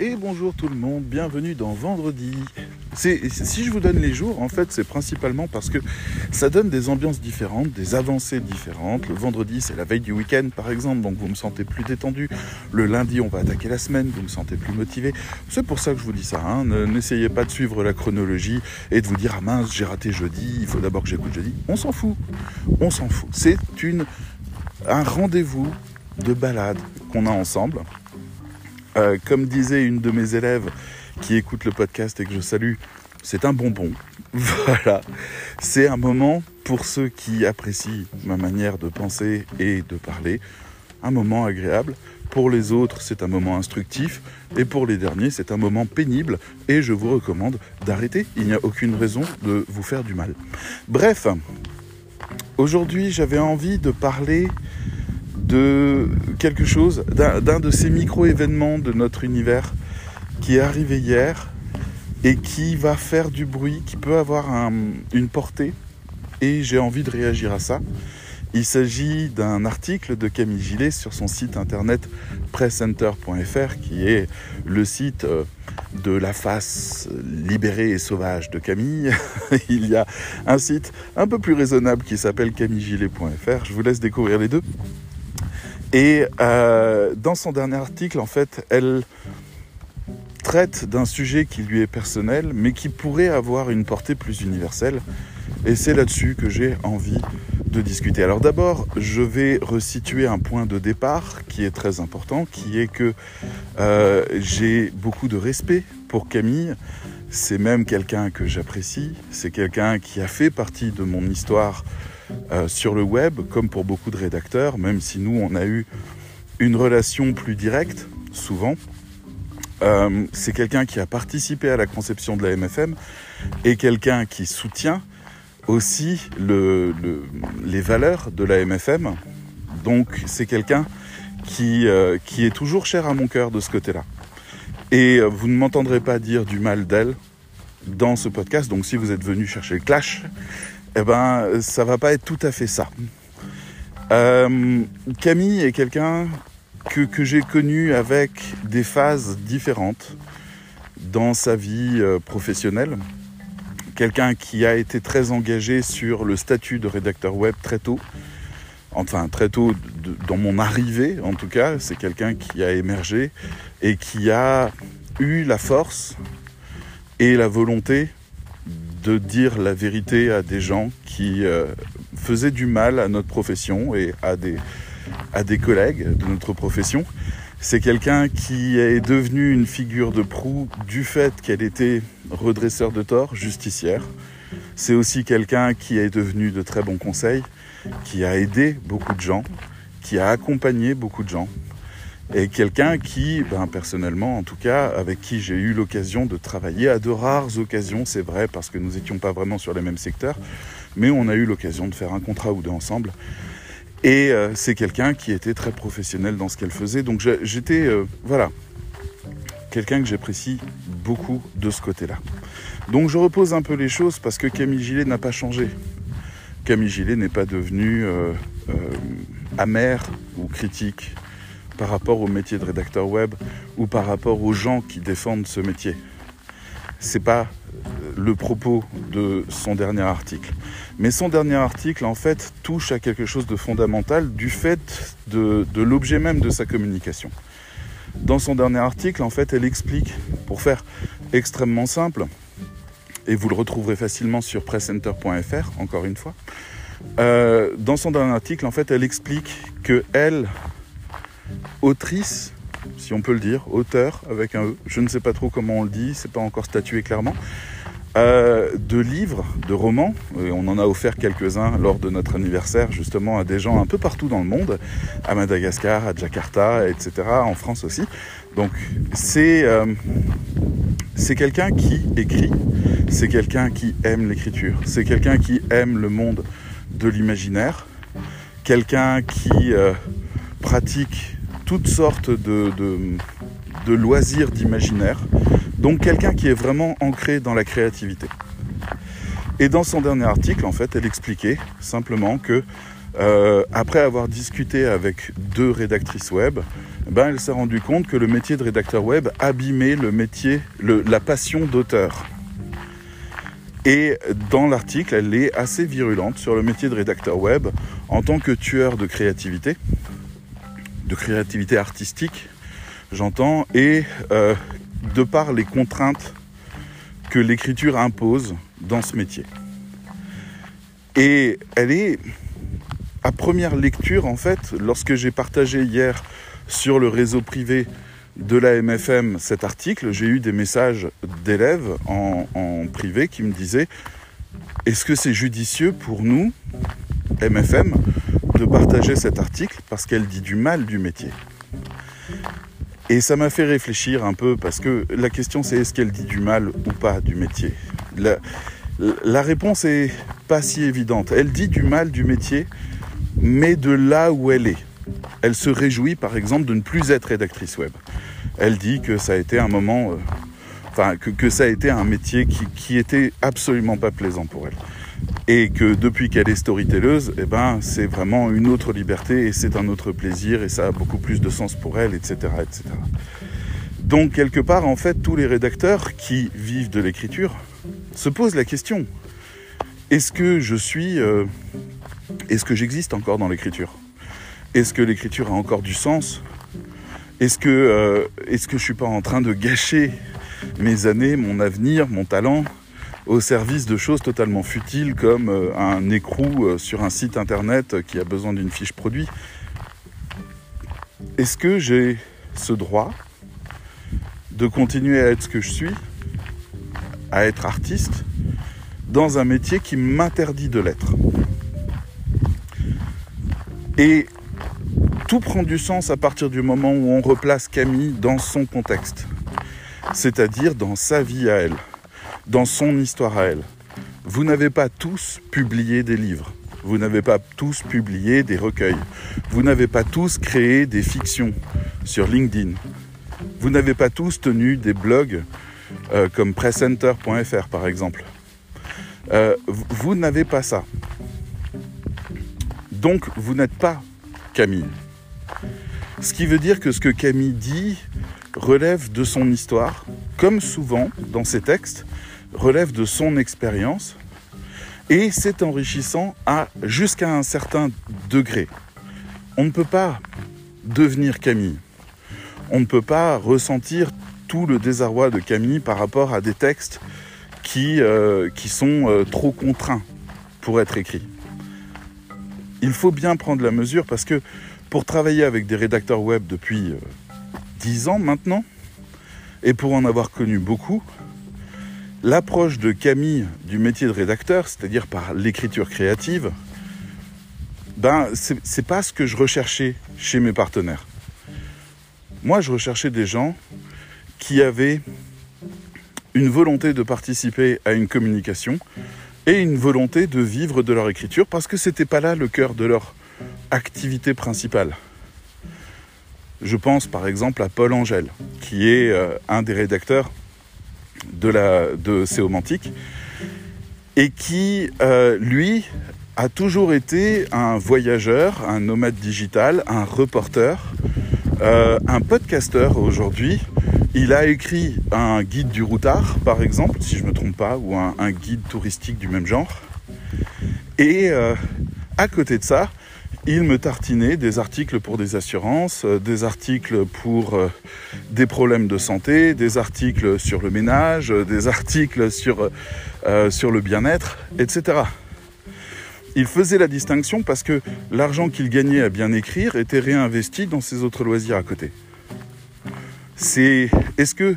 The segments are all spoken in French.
et bonjour tout le monde, bienvenue dans Vendredi. Si je vous donne les jours, en fait, c'est principalement parce que ça donne des ambiances différentes, des avancées différentes. Le vendredi, c'est la veille du week-end, par exemple, donc vous me sentez plus détendu. Le lundi, on va attaquer la semaine, vous me sentez plus motivé. C'est pour ça que je vous dis ça. Hein. N'essayez pas de suivre la chronologie et de vous dire ah mince, j'ai raté jeudi, il faut d'abord que j'écoute jeudi. On s'en fout, on s'en fout. C'est une un rendez-vous de balade qu'on a ensemble euh, comme disait une de mes élèves qui écoute le podcast et que je salue, c'est un bonbon. Voilà, c'est un moment pour ceux qui apprécient ma manière de penser et de parler, un moment agréable. Pour les autres, c'est un moment instructif. Et pour les derniers, c'est un moment pénible. Et je vous recommande d'arrêter. Il n'y a aucune raison de vous faire du mal. Bref, aujourd'hui, j'avais envie de parler de quelque chose, d'un de ces micro-événements de notre univers qui est arrivé hier et qui va faire du bruit, qui peut avoir une portée, et j'ai envie de réagir à ça. Il s'agit d'un article de Camille Gillet sur son site internet presscenter.fr qui est le site euh, de la face libérée et sauvage de Camille. Il y a un site un peu plus raisonnable qui s'appelle camillegillet.fr. Je vous laisse découvrir les deux. Et euh, dans son dernier article, en fait, elle traite d'un sujet qui lui est personnel, mais qui pourrait avoir une portée plus universelle. Et c'est là-dessus que j'ai envie de discuter. Alors d'abord, je vais resituer un point de départ qui est très important, qui est que euh, j'ai beaucoup de respect pour Camille. C'est même quelqu'un que j'apprécie. C'est quelqu'un qui a fait partie de mon histoire euh, sur le web, comme pour beaucoup de rédacteurs, même si nous, on a eu une relation plus directe, souvent. Euh, c'est quelqu'un qui a participé à la conception de la MFM et quelqu'un qui soutient aussi les valeurs de la MFM. Donc c'est quelqu'un qui, euh, qui est toujours cher à mon cœur de ce côté-là. Et vous ne m'entendrez pas dire du mal d'elle dans ce podcast. Donc si vous êtes venu chercher le clash, eh ben, ça va pas être tout à fait ça. Euh, Camille est quelqu'un que, j'ai connu avec des phases différentes dans sa vie euh, professionnelle. Quelqu'un qui a été très engagé sur le statut de rédacteur web très tôt. Enfin, très tôt dans mon arrivée, en tout cas, c'est quelqu'un qui a émergé et qui a eu la force et la volonté de dire la vérité à des gens qui euh, faisaient du mal à notre profession et à des, à des collègues de notre profession. C'est quelqu'un qui est devenu une figure de proue du fait qu'elle était redresseur de tort, justicière. C'est aussi quelqu'un qui est devenu de très bons conseils, qui a aidé beaucoup de gens, qui a accompagné beaucoup de gens et quelqu'un qui, ben, personnellement en tout cas, avec qui j'ai eu l'occasion de travailler à de rares occasions, c'est vrai, parce que nous n'étions pas vraiment sur les mêmes secteurs, mais on a eu l'occasion de faire un contrat ou deux ensemble. Et euh, c'est quelqu'un qui était très professionnel dans ce qu'elle faisait. Donc j'étais, euh, voilà, quelqu'un que j'apprécie beaucoup de ce côté-là. Donc je repose un peu les choses parce que Camille Gillet n'a pas changé. Camille Gillet n'est pas devenu euh, amer ou critique par rapport au métier de rédacteur web ou par rapport aux gens qui défendent ce métier. C'est pas euh, le propos de son dernier article. Mais son dernier article, en fait, touche à quelque chose de fondamental du fait de, l'objet même de sa communication. Dans son dernier article, en fait, elle explique, pour faire extrêmement simple, et vous le retrouverez facilement sur presscenter.fr, encore une fois, euh, dans son dernier article, en fait, elle explique que elle, autrice, si on peut le dire, auteur avec un E, je ne sais pas trop comment on le dit, c'est pas encore statué clairement, euh, de livres, de romans. on en a offert quelques-uns lors de notre anniversaire, justement, à des gens un peu partout dans le monde, à Madagascar, à Jakarta, etc., en France aussi. Donc, c'est euh, c'est quelqu'un qui écrit, c'est quelqu'un qui aime l'écriture, c'est quelqu'un qui aime le monde de l'imaginaire, quelqu'un qui euh, pratique toutes sortes de, loisirs d'imaginaire. Donc quelqu'un qui est vraiment ancré dans la créativité. Et dans son dernier article, en fait, elle expliquait simplement que euh, après avoir discuté avec deux rédactrices web, ben, elle s'est rendue compte que le métier de rédacteur web abîmait le métier, la passion d'auteur. Et dans l'article, elle est assez virulente sur le métier de rédacteur web en tant que tueur de créativité, de créativité artistique, j'entends, et euh, de par les contraintes que l'écriture impose dans ce métier. Et elle est, à première lecture, en fait, lorsque j'ai partagé hier sur le réseau privé de la MFM cet article, j'ai eu des messages d'élèves en, privé qui me disaient est-ce que c'est judicieux pour nous, MFM, de partager cet article parce qu'elle dit du mal du métier Et ça m'a fait réfléchir un peu parce que la question c'est est-ce qu'elle dit du mal ou pas du métier? La, réponse est pas si évidente. Elle dit du mal du métier, mais de là où elle est. Elle se réjouit par exemple de ne plus être rédactrice web elle dit que ça a été un moment, euh, enfin que, ça a été un métier qui, qui était absolument pas plaisant pour elle. Et que depuis qu'elle est storytelleuse, eh ben, c'est vraiment une autre liberté et c'est un autre plaisir et ça a beaucoup plus de sens pour elle, etc., etc. Donc quelque part, en fait, tous les rédacteurs qui vivent de l'écriture se posent la question est-ce que je suis, euh, est-ce que j'existe encore dans l'écriture? Est-ce que l'écriture a encore du sens? Est-ce que, euh, que je suis pas en train de gâcher mes années, mon avenir, mon talent? Au service de choses totalement futiles comme euh, un écrou euh, sur un site internet qui a besoin d'une fiche produit. Est-ce que j'ai ce droit de continuer à être ce que je suis, à être artiste, dans un métier qui m'interdit de l'être? Et tout prend du sens à partir du moment où on replace Camille dans son contexte, c'est-à-dire dans sa vie à elle, dans son histoire à elle. Vous n'avez pas tous publié des livres, vous n'avez pas tous publié des recueils, vous n'avez pas tous créé des fictions sur LinkedIn, vous n'avez pas tous tenu des blogs euh, comme presscenter.fr par exemple. Euh, vous n'avez pas ça. Donc vous n'êtes pas Camille. Ce qui veut dire que ce que Camille dit relève de son histoire, comme souvent dans ses textes, relève de son expérience, et c'est enrichissant à jusqu'à un certain degré. On ne peut pas devenir Camille. On ne peut pas ressentir tout le désarroi de Camille par rapport à des textes qui, euh, sont euh, trop contraints pour être écrits. Il faut bien prendre la mesure parce que pour travailler avec des rédacteurs web depuis 10 euh, ans maintenant, et pour en avoir connu beaucoup, l'approche de Camille du métier de rédacteur, c'est-à-dire par l'écriture créative, ben, c'est pas ce que je recherchais chez mes partenaires. Moi, je recherchais des gens qui avaient une volonté de participer à une communication et une volonté de vivre de leur écriture parce que c'était pas là le cœur de leur activité principale. Je pense par exemple à Paul Angèle, qui est euh, un des rédacteurs de, la, de Céomantique, et qui, euh, lui, a toujours été un voyageur, un nomade digital, un reporter, euh, un podcasteur aujourd'hui. Il a écrit un guide du routard, par exemple, si je ne me trompe pas, ou un, un, guide touristique du même genre. Et à côté de ça, il me tartinait des articles pour des assurances, euh, des articles pour euh, des problèmes de santé, des articles sur le ménage, euh, des articles sur, le bien-être, etc. Il faisait la distinction parce que l'argent qu'il gagnait à bien écrire était réinvesti dans ses autres loisirs à côté. C'est est-ce que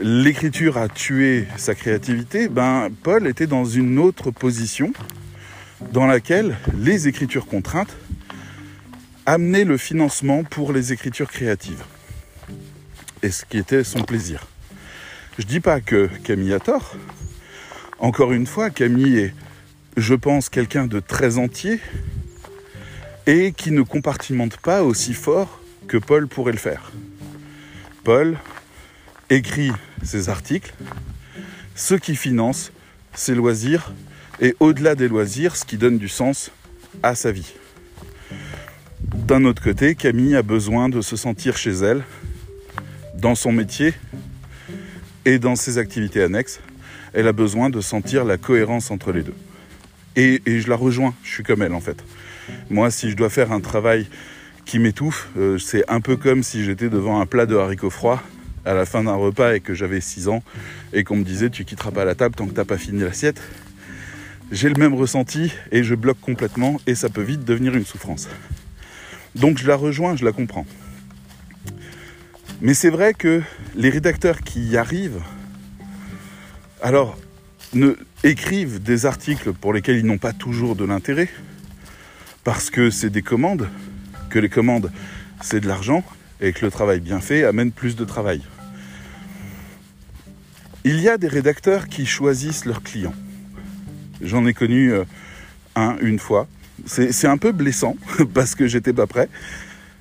l'écriture a tué sa créativité? Ben Paul était dans une autre position dans laquelle les écritures contraintes amenaient le financement pour les écritures créatives. Et ce qui était son plaisir. Je dis pas que Camille a tort. Encore une fois, Camille est, je pense, quelqu'un de très entier et qui ne compartimente pas aussi fort que Paul pourrait le faire. Paul écrit ses articles, ce qui finance ses loisirs et au-delà des loisirs, ce qui donne du sens à sa vie. D'un autre côté, Camille a besoin de se sentir chez elle, dans son métier et dans ses activités annexes. Elle a besoin de sentir la cohérence entre les deux. Et, je la rejoins, je suis comme elle en fait. Moi, si je dois faire un travail qui m'étouffe, euh, c'est un peu comme si j'étais devant un plat de haricots froids à la fin d'un repas et que j'avais 6 ans et qu'on me disait tu quitteras pas la table tant que t'as pas fini l'assiette. J'ai le même ressenti et je bloque complètement et ça peut vite devenir une souffrance. Donc je la rejoins, je la comprends. Mais c'est vrai que les rédacteurs qui y arrivent, alors, ne écrivent des articles pour lesquels ils n'ont pas toujours de l'intérêt, parce que c'est des commandes, que les commandes c'est de l'argent, et que le travail bien fait amène plus de travail. Il y a des rédacteurs qui choisissent leurs clients. J'en ai connu euh, un une fois. C'est un peu blessant parce que j'étais pas prêt.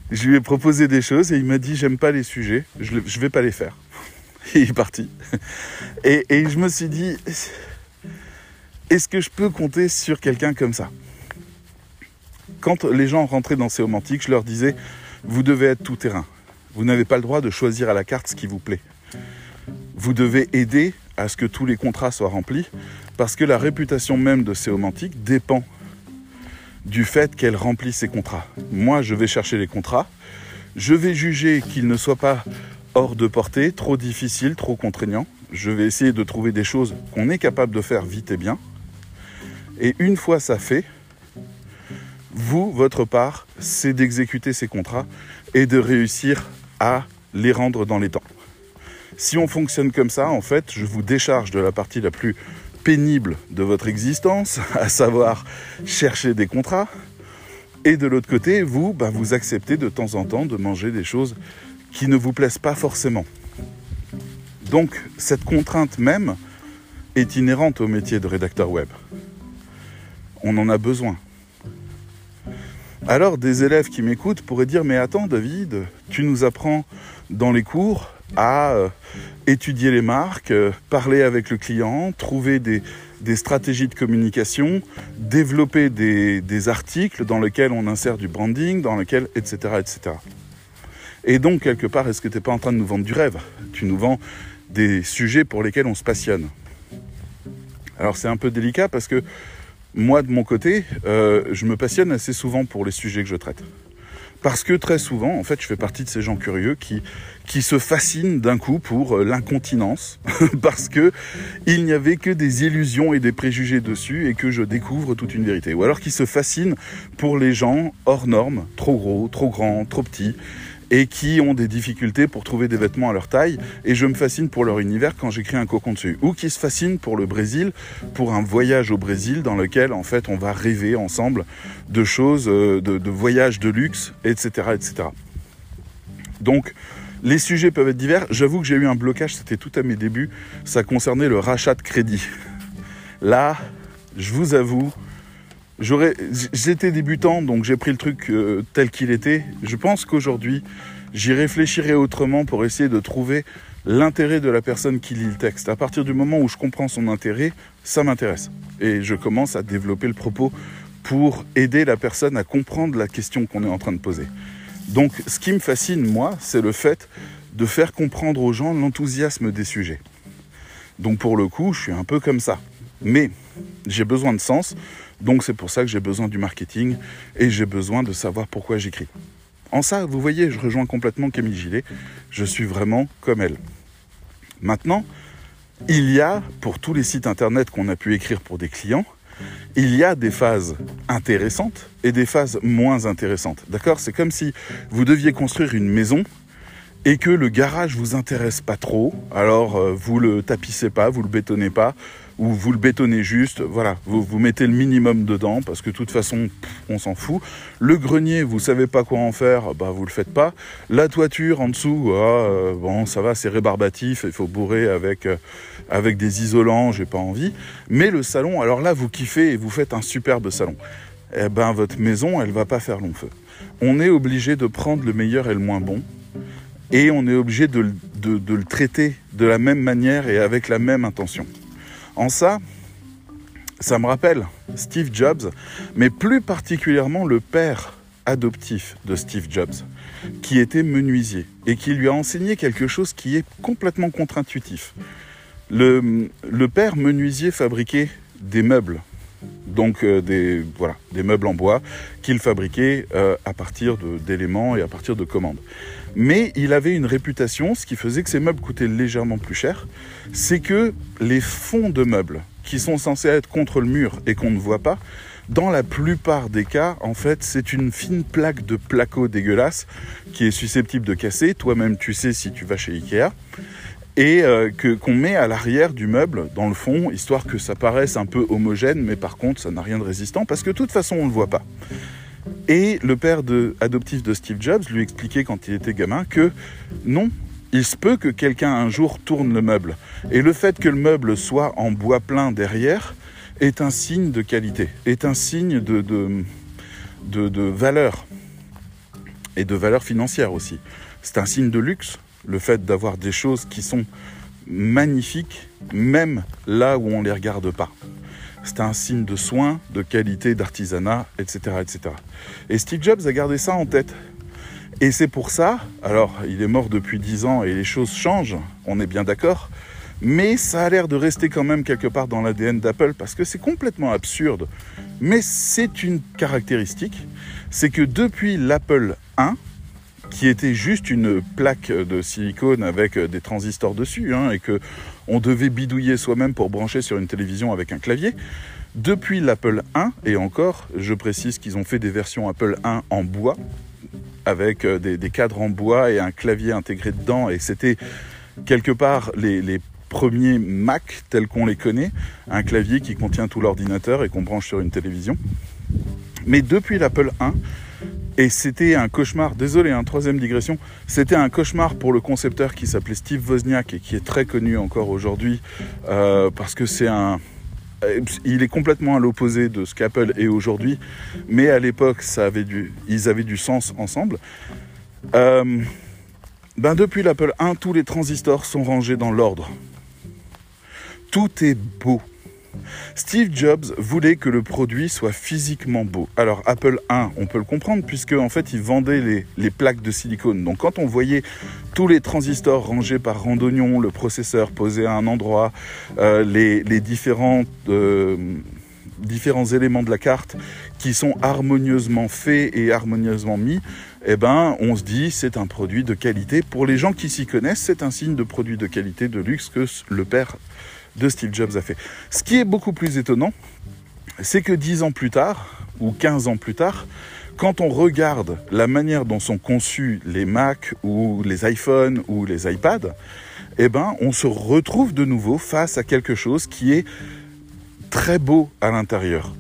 Je lui ai proposé des choses et il m'a dit j'aime pas les sujets, je, ne vais pas les faire. il est parti. Et, et je me suis dit est-ce que je peux compter sur quelqu'un comme ça? Quand les gens rentraient dans ces romantiques, je leur disais vous devez être tout terrain. Vous n'avez pas le droit de choisir à la carte ce qui vous plaît. Vous devez aider à ce que tous les contrats soient remplis, parce que la réputation même de Séomantique dépend du fait qu'elle remplit ses contrats. Moi, je vais chercher les contrats, je vais juger qu'ils ne soient pas hors de portée, trop difficiles, trop contraignants. Je vais essayer de trouver des choses qu'on est capable de faire vite et bien. Et une fois ça fait, vous, votre part, c'est d'exécuter ces contrats et de réussir à les rendre dans les temps. Si on fonctionne comme ça, en fait, je vous décharge de la partie la plus pénible de votre existence, à savoir chercher des contrats. Et de l'autre côté, vous, bah, vous acceptez de temps en temps de manger des choses qui ne vous plaisent pas forcément. Donc cette contrainte même est inhérente au métier de rédacteur web. On en a besoin. Alors des élèves qui m'écoutent pourraient dire mais attends David, tu nous apprends dans les cours à euh, étudier les marques, euh, parler avec le client, trouver des, stratégies de communication, développer des, articles dans lesquels on insère du branding, dans lesquels, etc., etc. Et donc, quelque part, est-ce que tu n'es pas en train de nous vendre du rêve? Tu nous vends des sujets pour lesquels on se passionne. Alors c'est un peu délicat parce que moi, de mon côté, euh, je me passionne assez souvent pour les sujets que je traite. Parce que très souvent, en fait, je fais partie de ces gens curieux qui, qui se fascinent d'un coup pour euh, l'incontinence, parce que il n'y avait que des illusions et des préjugés dessus et que je découvre toute une vérité. Ou alors qui se fascinent pour les gens hors normes, trop gros, trop grands, trop petits, et qui ont des difficultés pour trouver des vêtements à leur taille. Et je me fascine pour leur univers quand j'écris un cocon dessus. Ou qui se fascinent pour le Brésil, pour un voyage au Brésil dans lequel en fait on va rêver ensemble de choses, euh, de, voyages de luxe, etc., etc. Donc les sujets peuvent être divers. J'avoue que j'ai eu un blocage, c'était tout à mes débuts. Ça concernait le rachat de crédit. Là, je vous avoue, j'étais débutant, donc j'ai pris le truc euh, tel qu'il était. Je pense qu'aujourd'hui, j'y réfléchirai autrement pour essayer de trouver l'intérêt de la personne qui lit le texte. À partir du moment où je comprends son intérêt, ça m'intéresse. Et je commence à développer le propos pour aider la personne à comprendre la question qu'on est en train de poser. Donc ce qui me fascine, moi, c'est le fait de faire comprendre aux gens l'enthousiasme des sujets. Donc pour le coup, je suis un peu comme ça. Mais j'ai besoin de sens, donc c'est pour ça que j'ai besoin du marketing et j'ai besoin de savoir pourquoi j'écris. En ça, vous voyez, je rejoins complètement Camille Gillet. Je suis vraiment comme elle. Maintenant, il y a, pour tous les sites internet qu'on a pu écrire pour des clients, il y a des phases intéressantes et des phases moins intéressantes. D'accord? C'est comme si vous deviez construire une maison et que le garage vous intéresse pas trop, alors euh, vous le tapissez pas, vous le bétonnez pas, ou vous le bétonnez juste, voilà, vous, vous mettez le minimum dedans parce que de toute façon, on s'en fout. Le grenier, vous savez pas quoi en faire, bah vous le faites pas. La toiture en dessous, ah, euh, bon, ça va, c'est rébarbatif, il faut bourrer avec euh, avec des isolants, j'ai pas envie. Mais le salon, alors là, vous kiffez et vous faites un superbe salon. Eh ben, votre maison, elle va pas faire long feu. On est obligé de prendre le meilleur et le moins bon et on est obligé de, le traiter de la même manière et avec la même intention. En ça, ça me rappelle Steve Jobs, mais plus particulièrement le père adoptif de Steve Jobs, qui était menuisier et qui lui a enseigné quelque chose qui est complètement contre-intuitif. Le, père menuisier fabriquait des meubles, donc euh, des, voilà, des meubles en bois qu'il fabriquait euh, à partir d'éléments et à partir de commandes. Mais il avait une réputation, ce qui faisait que ces meubles coûtaient légèrement plus cher, c'est que les fonds de meubles, qui sont censés être contre le mur et qu'on ne voit pas, dans la plupart des cas, en fait, c'est une fine plaque de placo dégueulasse qui est susceptible de casser. Toi-même, tu sais si tu vas chez Ikea et euh, que qu'on met à l'arrière du meuble, dans le fond, histoire que ça paraisse un peu homogène, mais par contre, ça n'a rien de résistant, parce que de toute façon, on ne le voit pas. Et le père adoptif de Steve Jobs lui expliquait quand il était gamin que non, il se peut que quelqu'un un jour tourne le meuble. Et le fait que le meuble soit en bois plein derrière est un signe de qualité, est un signe de, de, de valeur, et de valeur financière aussi. C'est un signe de luxe, le fait d'avoir des choses qui sont magnifiques, même là où on ne les regarde pas. C'est un signe de soin, de qualité, d'artisanat, etc., etc. Et Steve Jobs a gardé ça en tête. Et c'est pour ça, alors il est mort depuis 10 ans et les choses changent, on est bien d'accord, mais ça a l'air de rester quand même quelque part dans l'ADN d'Apple parce que c'est complètement absurde. Mais c'est une caractéristique, c'est que depuis l'Apple 1, qui était juste une plaque de silicone avec des transistors dessus, hein, et que on devait bidouiller soi-même pour brancher sur une télévision avec un clavier. Depuis l'Apple 1, et encore, je précise qu'ils ont fait des versions Apple 1 en bois, avec euh, des, cadres en bois et un clavier intégré dedans, et c'était quelque part les, les premiers Mac tels qu'on les connaît, un clavier qui contient tout l'ordinateur et qu'on branche sur une télévision. Mais depuis l'Apple 1, et c'était un cauchemar, désolé, un troisième digression, c'était un cauchemar pour le concepteur qui s'appelait Steve Wozniak et qui est très connu encore aujourd'hui euh, parce que c'est un... Il est complètement à l'opposé de ce qu'Apple est aujourd'hui, mais à l'époque, du, ils avaient du sens ensemble. Euh, ben depuis l'Apple 1, tous les transistors sont rangés dans l'ordre. Tout est beau. Steve Jobs voulait que le produit soit physiquement beau. Alors Apple 1, on peut le comprendre puisque en fait il vendait les, plaques de silicone. Donc quand on voyait tous les transistors rangés par rang d'oignon, le processeur posé à un endroit, euh, les, euh, différents éléments de la carte qui sont harmonieusement faits et harmonieusement mis, eh ben, on se dit c'est un produit de qualité. Pour les gens qui s'y connaissent, c'est un signe de produit de qualité, de luxe que le père de Steve Jobs a fait. Ce qui est beaucoup plus étonnant, c'est que 10 ans plus tard, ou 15 ans plus tard, quand on regarde la manière dont sont conçus les Mac ou les iPhones ou les iPads, eh ben, on se retrouve de nouveau face à quelque chose qui est très beau à l'intérieur,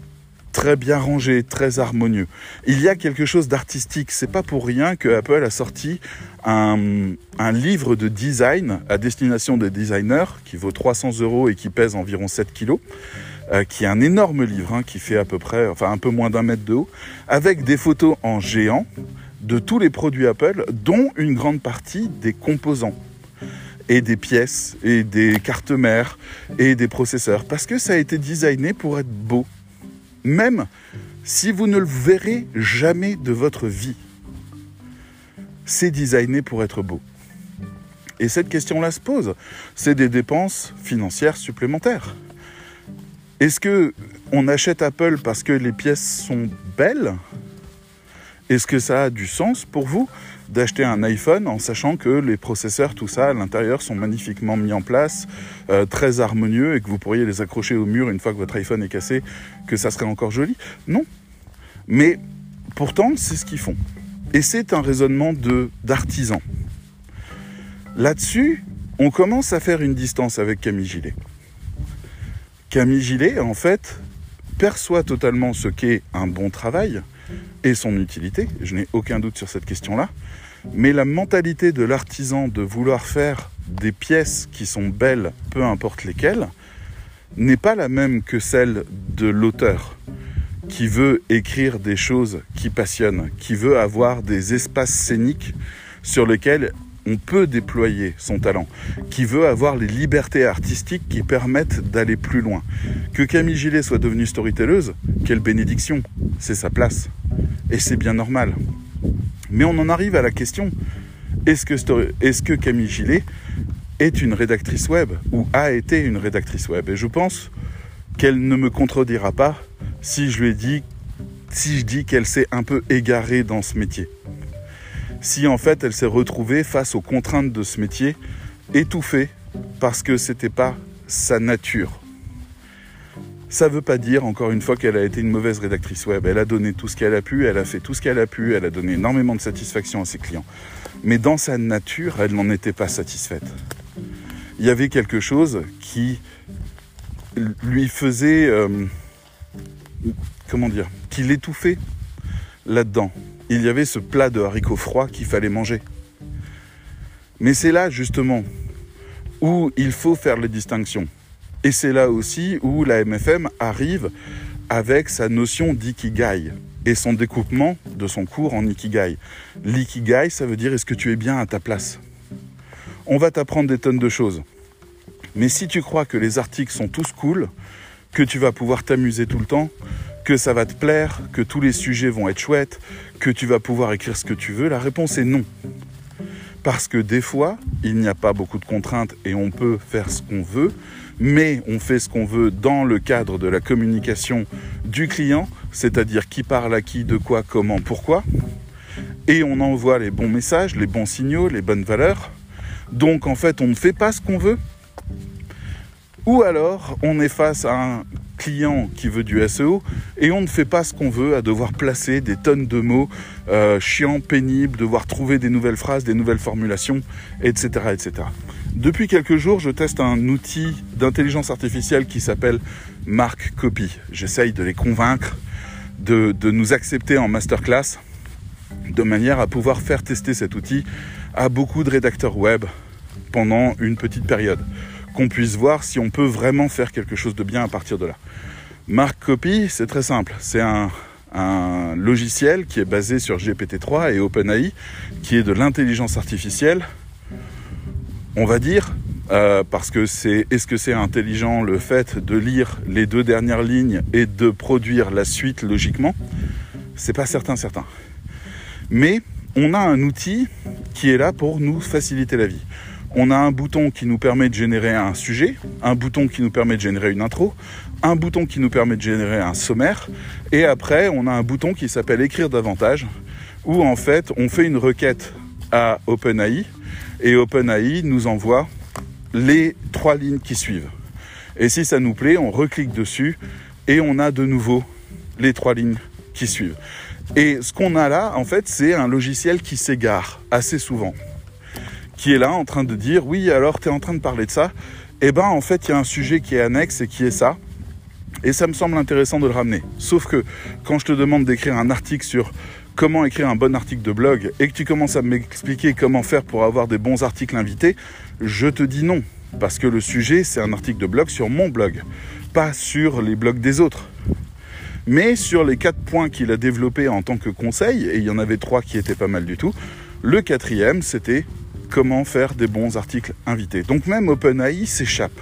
très bien rangé, très harmonieux. Il y a quelque chose d'artistique. C'est pas pour rien que Apple a sorti un, livre de design à destination des designers qui vaut 300 euros et qui pèse environ 7 kilos. Euh, qui est un énorme livre hein, qui fait à peu près, enfin un peu moins d'un mètre de haut, avec des photos en géant de tous les produits Apple, dont une grande partie des composants et des pièces et des cartes mères et des processeurs, parce que ça a été designé pour être beau même si vous ne le verrez jamais de votre vie. C'est designé pour être beau. Et cette question-là se pose. C'est des dépenses financières supplémentaires. Est-ce que on achète Apple parce que les pièces sont belles? Est-ce que ça a du sens pour vous? D'acheter un iPhone en sachant que les processeurs, tout ça à l'intérieur sont magnifiquement mis en place, euh, très harmonieux et que vous pourriez les accrocher au mur une fois que votre iPhone est cassé, que ça serait encore joli Non. Mais pourtant, c'est ce qu'ils font. Et c'est un raisonnement d'artisan. Là-dessus, on commence à faire une distance avec Camille Gillet. Camille Gillet, en fait, perçoit totalement ce qu'est un bon travail et son utilité, je n'ai aucun doute sur cette question-là, mais la mentalité de l'artisan de vouloir faire des pièces qui sont belles, peu importe lesquelles, n'est pas la même que celle de l'auteur qui veut écrire des choses qui passionnent, qui veut avoir des espaces scéniques sur lesquels on peut déployer son talent, qui veut avoir les libertés artistiques qui permettent d'aller plus loin. Que Camille Gillet soit devenue storytelleuse, quelle bénédiction, c'est sa place. Et c'est bien normal. Mais on en arrive à la question, est-ce que, Camille Gillet est une rédactrice web ou a été une rédactrice web? Et je pense qu'elle ne me contredira pas si je lui dis qu'elle s'est un peu égarée dans ce métier. Si en fait elle s'est retrouvée face aux contraintes de ce métier, étouffée parce que c'était pas sa nature. Ça ne veut pas dire, encore une fois, qu'elle a été une mauvaise rédactrice web. Elle a donné tout ce qu'elle a pu, elle a fait tout ce qu'elle a pu, elle a donné énormément de satisfaction à ses clients. Mais dans sa nature, elle n'en était pas satisfaite. Il y avait quelque chose qui lui faisait, euh, comment dire, qui l'étouffait là-dedans. Il y avait ce plat de haricots froids qu'il fallait manger. Mais c'est là justement où il faut faire les distinctions. Et c'est là aussi où la MFM arrive avec sa notion d'ikigai et son découpement de son cours en ikigai. L'ikigai, ça veut dire est-ce que tu es bien à ta place? On va t'apprendre des tonnes de choses. Mais si tu crois que les articles sont tous cool, que tu vas pouvoir t'amuser tout le temps, que ça va te plaire, que tous les sujets vont être chouettes, que tu vas pouvoir écrire ce que tu veux, la réponse est non. Parce que des fois, il n'y a pas beaucoup de contraintes et on peut faire ce qu'on veut, mais on fait ce qu'on veut dans le cadre de la communication du client, c'est-à-dire qui parle à qui, de quoi, comment, pourquoi, et on envoie les bons messages, les bons signaux, les bonnes valeurs. Donc en fait, on ne fait pas ce qu'on veut. Ou alors, on est face à un client qui veut du SEO et on ne fait pas ce qu'on veut à devoir placer des tonnes de mots euh, chiants, pénibles, devoir trouver des nouvelles phrases, des nouvelles formulations, etc., etc. Depuis quelques jours, je teste un outil d'intelligence artificielle qui s'appelle Mark Copy. J'essaye de les convaincre de, de nous accepter en masterclass de manière à pouvoir faire tester cet outil à beaucoup de rédacteurs web pendant une petite période qu'on puisse voir si on peut vraiment faire quelque chose de bien à partir de là. Mark Copy, c'est très simple. C'est un, logiciel qui est basé sur GPT-3 et OpenAI, qui est de l'intelligence artificielle, on va dire, euh, parce que c'est est-ce que c'est intelligent le fait de lire les deux dernières lignes et de produire la suite logiquement? C'est pas certain, certain. Mais on a un outil qui est là pour nous faciliter la vie on a un bouton qui nous permet de générer un sujet, un bouton qui nous permet de générer une intro, un bouton qui nous permet de générer un sommaire, et après on a un bouton qui s'appelle écrire davantage, où en fait on fait une requête à OpenAI, et OpenAI nous envoie les trois lignes qui suivent. Et si ça nous plaît, on reclique dessus, et on a de nouveau les trois lignes qui suivent. Et ce qu'on a là, en fait, c'est un logiciel qui s'égare assez souvent qui est là en train de dire oui alors tu es en train de parler de ça. Et eh ben en fait il y a un sujet qui est annexe et qui est ça. Et ça me semble intéressant de le ramener. Sauf que quand je te demande d'écrire un article sur comment écrire un bon article de blog et que tu commences à m'expliquer comment faire pour avoir des bons articles invités je te dis non. Parce que le sujet c'est un article de blog sur mon blog pas sur les blogs des autres. Mais sur les quatre points qu'il a développés en tant que conseil, et il y en avait trois qui étaient pas mal du tout, le quatrième, c'était comment faire des bons articles invités. Donc même OpenAI s'échappe.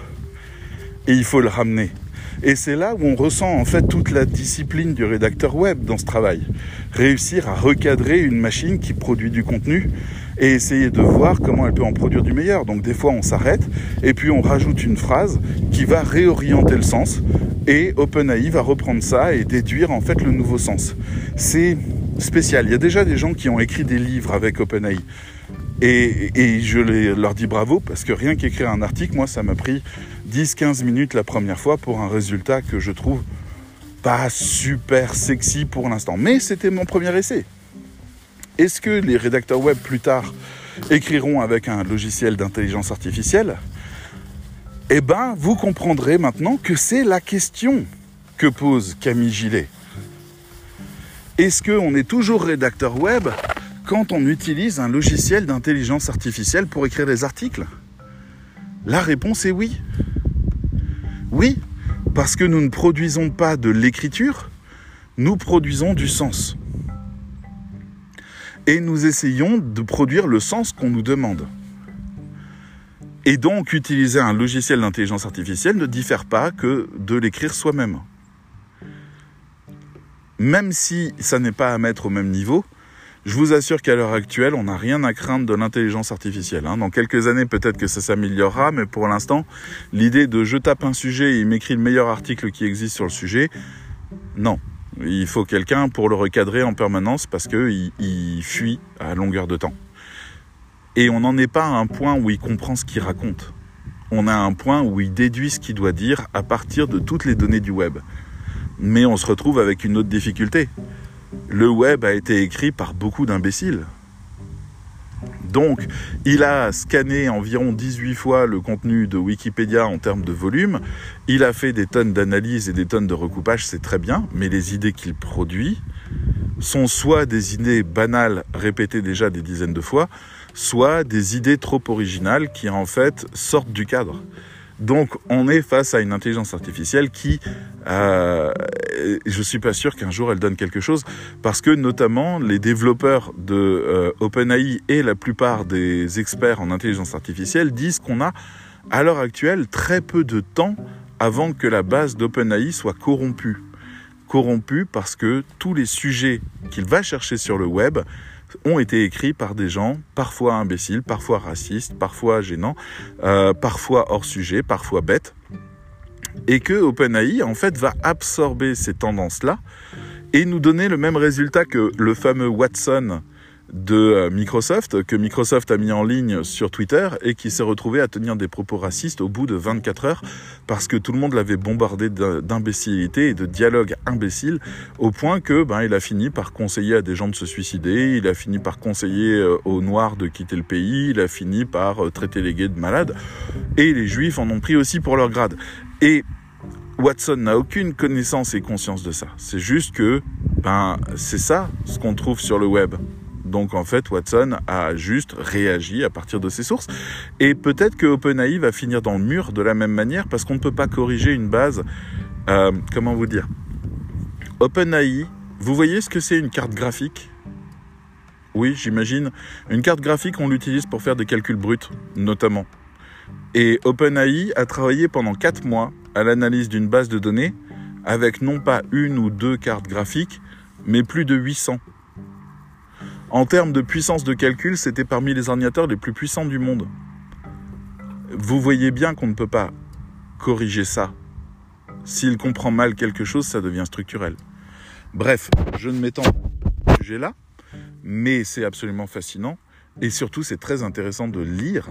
Et il faut le ramener. Et c'est là où on ressent en fait toute la discipline du rédacteur web dans ce travail. Réussir à recadrer une machine qui produit du contenu et essayer de voir comment elle peut en produire du meilleur. Donc des fois on s'arrête et puis on rajoute une phrase qui va réorienter le sens et OpenAI va reprendre ça et déduire en fait le nouveau sens. C'est spécial. Il y a déjà des gens qui ont écrit des livres avec OpenAI. Et, je leur dis bravo parce que rien qu'écrire un article, moi, ça m'a pris 10-15 minutes la première fois pour un résultat que je trouve pas super sexy pour l'instant. Mais c'était mon premier essai. Est-ce que les rédacteurs web plus tard écriront avec un logiciel d'intelligence artificielle? Eh ben, vous comprendrez maintenant que c'est la question que pose Camille Gillet. Est-ce qu'on est toujours rédacteur web quand on utilise un logiciel d'intelligence artificielle pour écrire des articles? La réponse est oui. Oui, parce que nous ne produisons pas de l'écriture, nous produisons du sens. Et nous essayons de produire le sens qu'on nous demande. Et donc utiliser un logiciel d'intelligence artificielle ne diffère pas que de l'écrire soi-même. même si ça n'est pas à mettre au même niveau, je vous assure qu'à l'heure actuelle, on n'a rien à craindre de l'intelligence artificielle. Hein. Dans quelques années, peut-être que ça s'améliorera, mais pour l'instant, l'idée de je tape un sujet et il m'écrit le meilleur article qui existe sur le sujet, non. Il faut quelqu'un pour le recadrer en permanence parce qu'il il fuit à longueur de temps. Et on n'en est pas à un point où il comprend ce qu'il raconte. On a un point où il déduit ce qu'il doit dire à partir de toutes les données du web. Mais on se retrouve avec une autre difficulté le web a été écrit par beaucoup d'imbéciles. Donc, il a scanné environ 18 fois le contenu de Wikipédia en termes de volume. Il a fait des tonnes d'analyses et des tonnes de recoupage, c'est très bien, mais les idées qu'il produit sont soit des idées banales répétées déjà des dizaines de fois, soit des idées trop originales qui en fait sortent du cadre. Donc on est face à une intelligence artificielle qui, euh, je suis pas sûr qu'un jour elle donne quelque chose, parce que notamment les développeurs de euh, OpenAI et la plupart des experts en intelligence artificielle disent qu'on a à l'heure actuelle très peu de temps avant que la base d'OpenAI soit corrompue. Corrompue parce que tous les sujets qu'il va chercher sur le web ont été écrits par des gens parfois imbéciles, parfois racistes, parfois gênants, euh, parfois hors sujet, parfois bêtes, et que OpenAI en fait va absorber ces tendances-là et nous donner le même résultat que le fameux Watson de euh, Microsoft, que Microsoft a mis en ligne sur Twitter et qui s'est retrouvé à tenir des propos racistes au bout de 24 heures parce que tout le monde l'avait bombardé d'imbécilité et de dialogues imbéciles au point que ben, il a fini par conseiller à des gens de se suicider, il a fini par conseiller euh, aux Noirs de quitter le pays, il a fini par euh, traiter les gays de malades et les Juifs en ont pris aussi pour leur grade. Et Watson n'a aucune connaissance et conscience de ça. C'est juste que ben, c'est ça ce qu'on trouve sur le web. Donc en fait, Watson a juste réagi à partir de ses sources. Et peut-être que OpenAI va finir dans le mur de la même manière parce qu'on ne peut pas corriger une base. Euh, comment vous dire? OpenAI, vous voyez ce que c'est une carte graphique? Oui, j'imagine. Une carte graphique, on l'utilise pour faire des calculs bruts, notamment. Et OpenAI a travaillé pendant 4 mois à l'analyse d'une base de données avec non pas une ou deux cartes graphiques, mais plus de 800. En termes de puissance de calcul, c'était parmi les ordinateurs les plus puissants du monde. Vous voyez bien qu'on ne peut pas corriger ça. S'il comprend mal quelque chose, ça devient structurel. Bref, je ne m'étends pas ce sujet-là, mais c'est absolument fascinant. Et surtout, c'est très intéressant de lire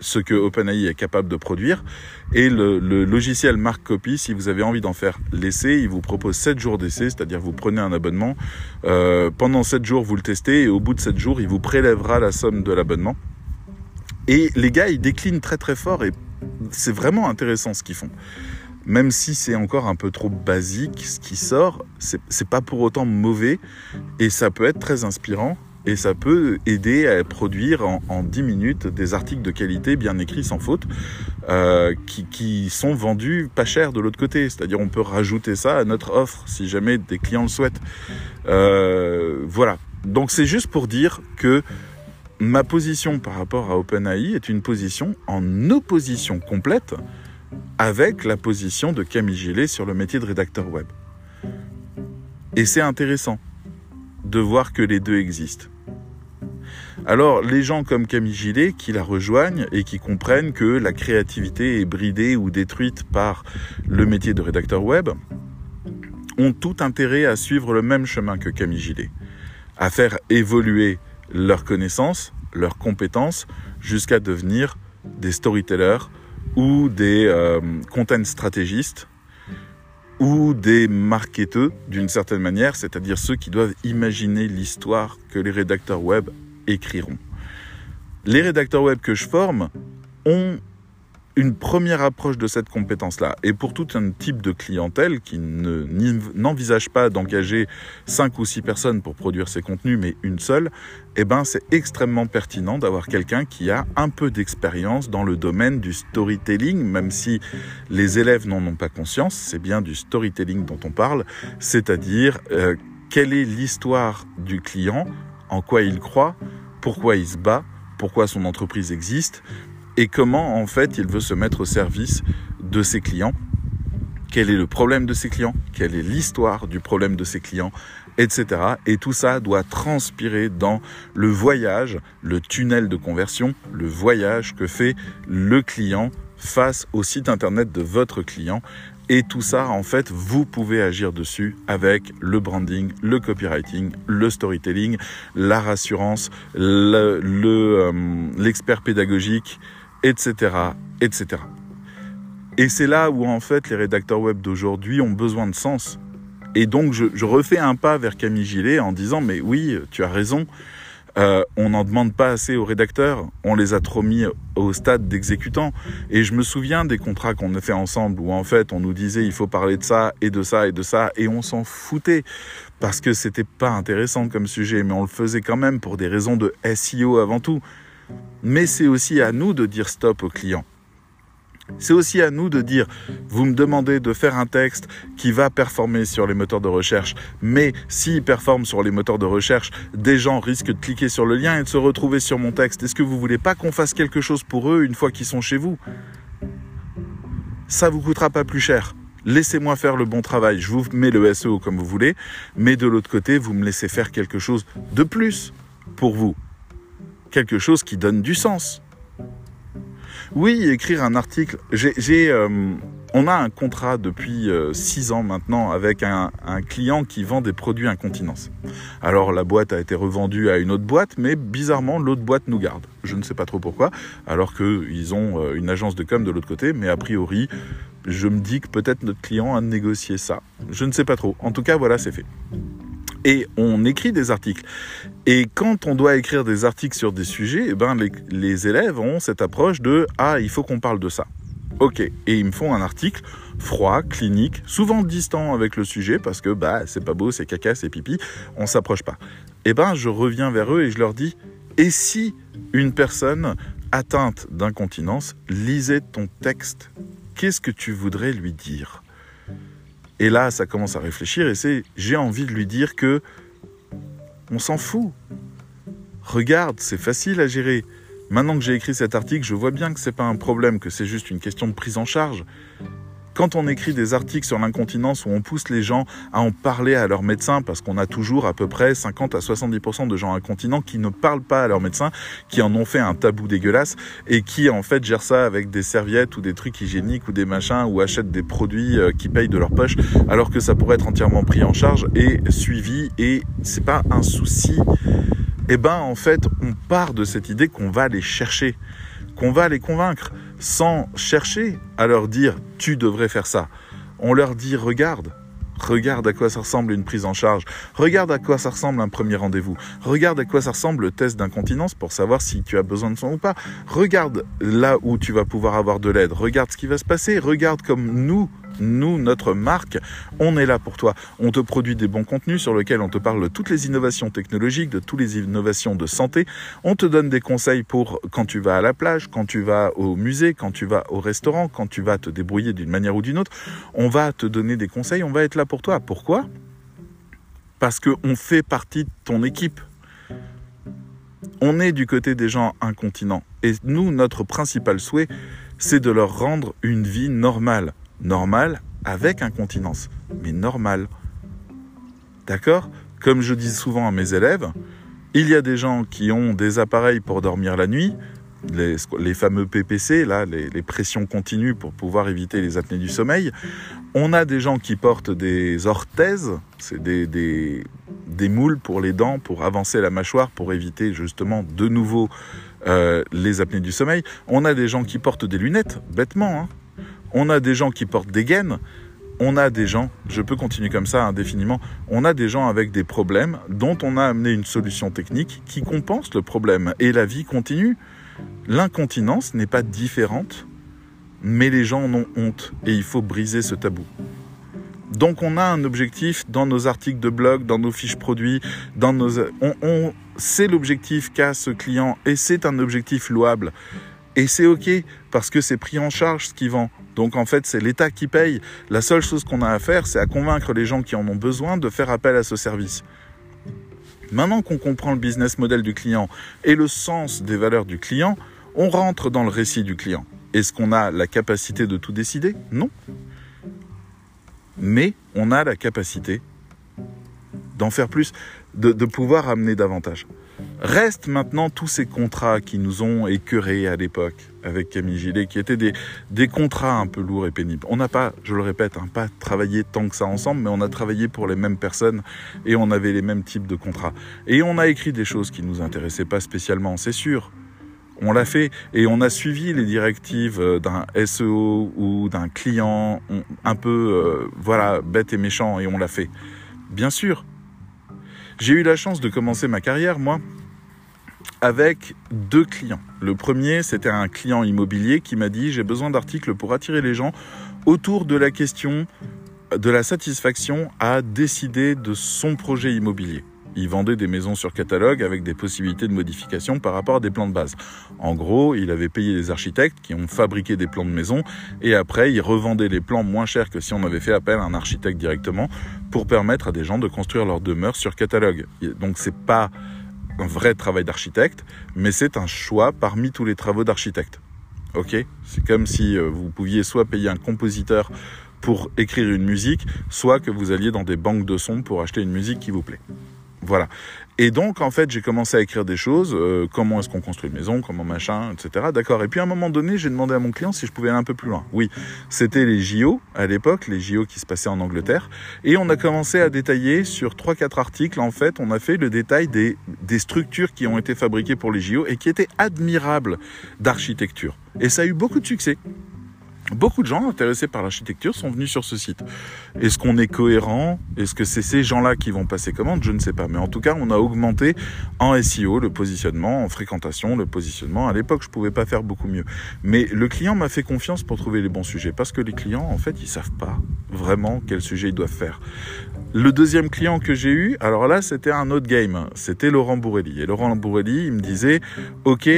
ce que OpenAI est capable de produire. Et le, logiciel Mark Copy, si vous avez envie d'en faire l'essai, il vous propose 7 jours d'essai, c'est-à-dire vous prenez un abonnement. Euh, pendant 7 jours, vous le testez et au bout de 7 jours, il vous prélèvera la somme de l'abonnement. Et les gars, ils déclinent très très fort et c'est vraiment intéressant ce qu'ils font. Même si c'est encore un peu trop basique, ce qui sort, c'est pas pour autant mauvais et ça peut être très inspirant et ça peut aider à produire en, 10 minutes des articles de qualité bien écrits sans faute euh, qui, sont vendus pas cher de l'autre côté. C'est-à-dire on peut rajouter ça à notre offre si jamais des clients le souhaitent. Euh, voilà. Donc c'est juste pour dire que ma position par rapport à OpenAI est une position en opposition complète avec la position de Camille Gillet sur le métier de rédacteur web. Et c'est intéressant de voir que les deux existent. Alors les gens comme Camille Gillet qui la rejoignent et qui comprennent que la créativité est bridée ou détruite par le métier de rédacteur web ont tout intérêt à suivre le même chemin que Camille Gillet, à faire évoluer leurs connaissances, leurs compétences jusqu'à devenir des storytellers ou des euh, content stratégistes ou des marketeurs d'une certaine manière, c'est-à-dire ceux qui doivent imaginer l'histoire que les rédacteurs web écriront. Les rédacteurs web que je forme ont une première approche de cette compétence-là. Et pour tout un type de clientèle qui n'envisage pas d'engager 5 ou 6 personnes pour produire ses contenus, mais une seule, eh ben, c'est extrêmement pertinent d'avoir quelqu'un qui a un peu d'expérience dans le domaine du storytelling, même si les élèves n'en ont pas conscience, c'est bien du storytelling dont on parle, c'est-à-dire euh, quelle est l'histoire du client, en quoi il croit, pourquoi il se bat, pourquoi son entreprise existe, et comment en fait il veut se mettre au service de ses clients? Quel est le problème de ses clients, quelle est l'histoire du problème de ses clients, etc. Et tout ça doit transpirer dans le voyage, le tunnel de conversion, le voyage que fait le client face au site internet de votre client. Et tout ça, en fait, vous pouvez agir dessus avec le branding, le copywriting, le storytelling, la rassurance, l'expert euh, pédagogique, etc., etc. Et c'est là où, en fait, les rédacteurs web d'aujourd'hui ont besoin de sens. Et donc, je, refais un pas vers Camille Gillet en disant, mais oui, tu as raison, euh, on n'en demande pas assez aux rédacteurs, on les a trop mis au stade d'exécutants. Et je me souviens des contrats qu'on a fait ensemble où en fait on nous disait il faut parler de ça et de ça et de ça et on s'en foutait parce que c'était pas intéressant comme sujet, mais on le faisait quand même pour des raisons de SEO avant tout. Mais c'est aussi à nous de dire stop aux clients. C'est aussi à nous de dire, vous me demandez de faire un texte qui va performer sur les moteurs de recherche, mais s'il performe sur les moteurs de recherche, des gens risquent de cliquer sur le lien et de se retrouver sur mon texte. Est-ce que vous voulez pas qu'on fasse quelque chose pour eux une fois qu'ils sont chez vous? Ça vous coûtera pas plus cher. Laissez-moi faire le bon travail. Je vous mets le SEO comme vous voulez, mais de l'autre côté, vous me laissez faire quelque chose de plus pour vous. Quelque chose qui donne du sens. Oui, écrire un article. J'ai, euh, on a un contrat depuis 6 euh, ans maintenant avec un, client qui vend des produits incontinence. Alors la boîte a été revendue à une autre boîte, mais bizarrement l'autre boîte nous garde. Je ne sais pas trop pourquoi, alors qu'ils ont euh, une agence de com de l'autre côté, mais a priori, je me dis que peut-être notre client a négocié ça. Je ne sais pas trop. En tout cas, voilà, c'est fait et on écrit des articles. Et quand on doit écrire des articles sur des sujets, eh ben les, élèves ont cette approche de ah il faut qu'on parle de ça. Ok, et ils me font un article froid, clinique, souvent distant avec le sujet parce que bah c'est pas beau, c'est caca, c'est pipi, on s'approche pas. Eh ben je reviens vers eux et je leur dis et si une personne atteinte d'incontinence lisait ton texte, qu'est-ce que tu voudrais lui dire? Et là, ça commence à réfléchir et c'est j'ai envie de lui dire que on s'en fout. Regarde, c'est facile à gérer. Maintenant que j'ai écrit cet article, je vois bien que c'est pas un problème, que c'est juste une question de prise en charge. Quand on écrit des articles sur l'incontinence où on pousse les gens à en parler à leur médecin, parce qu'on a toujours à peu près 50 à 70% de gens incontinents qui ne parlent pas à leur médecin, qui en ont fait un tabou dégueulasse et qui en fait gèrent ça avec des serviettes ou des trucs hygiéniques ou des machins ou achètent des produits euh, qui payent de leur poche alors que ça pourrait être entièrement pris en charge et suivi et c'est pas un souci. Eh ben en fait, on part de cette idée qu'on va les chercher qu'on va les convaincre sans chercher à leur dire tu devrais faire ça. On leur dit regarde, regarde à quoi ça ressemble une prise en charge, regarde à quoi ça ressemble un premier rendez-vous, regarde à quoi ça ressemble le test d'incontinence pour savoir si tu as besoin de soins ou pas, regarde là où tu vas pouvoir avoir de l'aide, regarde ce qui va se passer, regarde comme nous, nous, notre marque, on est là pour toi. On te produit des bons contenus sur lesquels on te parle de toutes les innovations technologiques, de toutes les innovations de santé. On te donne des conseils pour quand tu vas à la plage, quand tu vas au musée, quand tu vas au restaurant, quand tu vas te débrouiller d'une manière ou d'une autre. On va te donner des conseils, on va être là pour toi. Pourquoi? Parce qu'on fait partie de ton équipe. On est du côté des gens incontinents. Et nous, notre principal souhait, c'est de leur rendre une vie normale normal avec incontinence, mais normal. D'accord? Comme je dis souvent à mes élèves, il y a des gens qui ont des appareils pour dormir la nuit, les, fameux PPC, là, les, pressions continues pour pouvoir éviter les apnées du sommeil. On a des gens qui portent des orthèses, c'est des, des, moules pour les dents, pour avancer la mâchoire, pour éviter justement de nouveau euh, les apnées du sommeil. On a des gens qui portent des lunettes, bêtement, hein, on a des gens qui portent des gaines, on a des gens, je peux continuer comme ça indéfiniment, on a des gens avec des problèmes dont on a amené une solution technique qui compense le problème et la vie continue. L'incontinence n'est pas différente, mais les gens en ont honte et il faut briser ce tabou. Donc on a un objectif dans nos articles de blog, dans nos fiches produits, dans nos... On, c'est l'objectif qu'a ce client et c'est un objectif louable. Et c'est OK parce que c'est pris en charge ce qui vend. Donc en fait, c'est l'État qui paye. La seule chose qu'on a à faire, c'est à convaincre les gens qui en ont besoin de faire appel à ce service. Maintenant qu'on comprend le business model du client et le sens des valeurs du client, on rentre dans le récit du client. Est-ce qu'on a la capacité de tout décider? Non. mais on a la capacité d'en faire plus, de, pouvoir amener davantage. Restent maintenant tous ces contrats qui nous ont écœurés à l'époque avec Camille Gillet, qui étaient des, des contrats un peu lourds et pénibles. On n'a pas, je le répète, hein, pas travaillé tant que ça ensemble, mais on a travaillé pour les mêmes personnes et on avait les mêmes types de contrats. Et on a écrit des choses qui nous intéressaient pas spécialement, c'est sûr. On l'a fait et on a suivi les directives euh, d'un SEO ou d'un client un peu, euh, voilà, bête et méchant et on l'a fait. Bien sûr. J'ai eu la chance de commencer ma carrière, moi, avec deux clients. Le premier, c'était un client immobilier qui m'a dit j'ai besoin d'articles pour attirer les gens autour de la question de la satisfaction à décider de son projet immobilier. Il vendait des maisons sur catalogue avec des possibilités de modification par rapport à des plans de base. En gros, il avait payé des architectes qui ont fabriqué des plans de maison et après, il revendait les plans moins chers que si on avait fait appel à un architecte directement pour permettre à des gens de construire leur demeure sur catalogue. Donc c'est pas un vrai travail d'architecte, mais c'est un choix parmi tous les travaux d'architecte. Ok? C'est comme si euh, vous pouviez soit payer un compositeur pour écrire une musique, soit que vous alliez dans des banques de sons pour acheter une musique qui vous plaît. Voilà. Et donc, en fait, j'ai commencé à écrire des choses. Euh, comment est-ce qu'on construit une maison Comment machin, etc. D'accord. Et puis, à un moment donné, j'ai demandé à mon client si je pouvais aller un peu plus loin. Oui, c'était les JO à l'époque, les JO qui se passaient en Angleterre. Et on a commencé à détailler sur trois, quatre articles. En fait, on a fait le détail des, des structures qui ont été fabriquées pour les JO et qui étaient admirables d'architecture. Et ça a eu beaucoup de succès. Beaucoup de gens intéressés par l'architecture sont venus sur ce site. Est-ce qu'on est cohérent? Est-ce que c'est ces gens-là qui vont passer commande? Je ne sais pas. Mais en tout cas, on a augmenté en SEO le positionnement, en fréquentation le positionnement. À l'époque, je pouvais pas faire beaucoup mieux. Mais le client m'a fait confiance pour trouver les bons sujets. Parce que les clients, en fait, ils savent pas vraiment quel sujet ils doivent faire. Le deuxième client que j'ai eu, alors là, c'était un autre game. C'était Laurent Bourrelli. Et Laurent Bourrelli, il me disait, OK,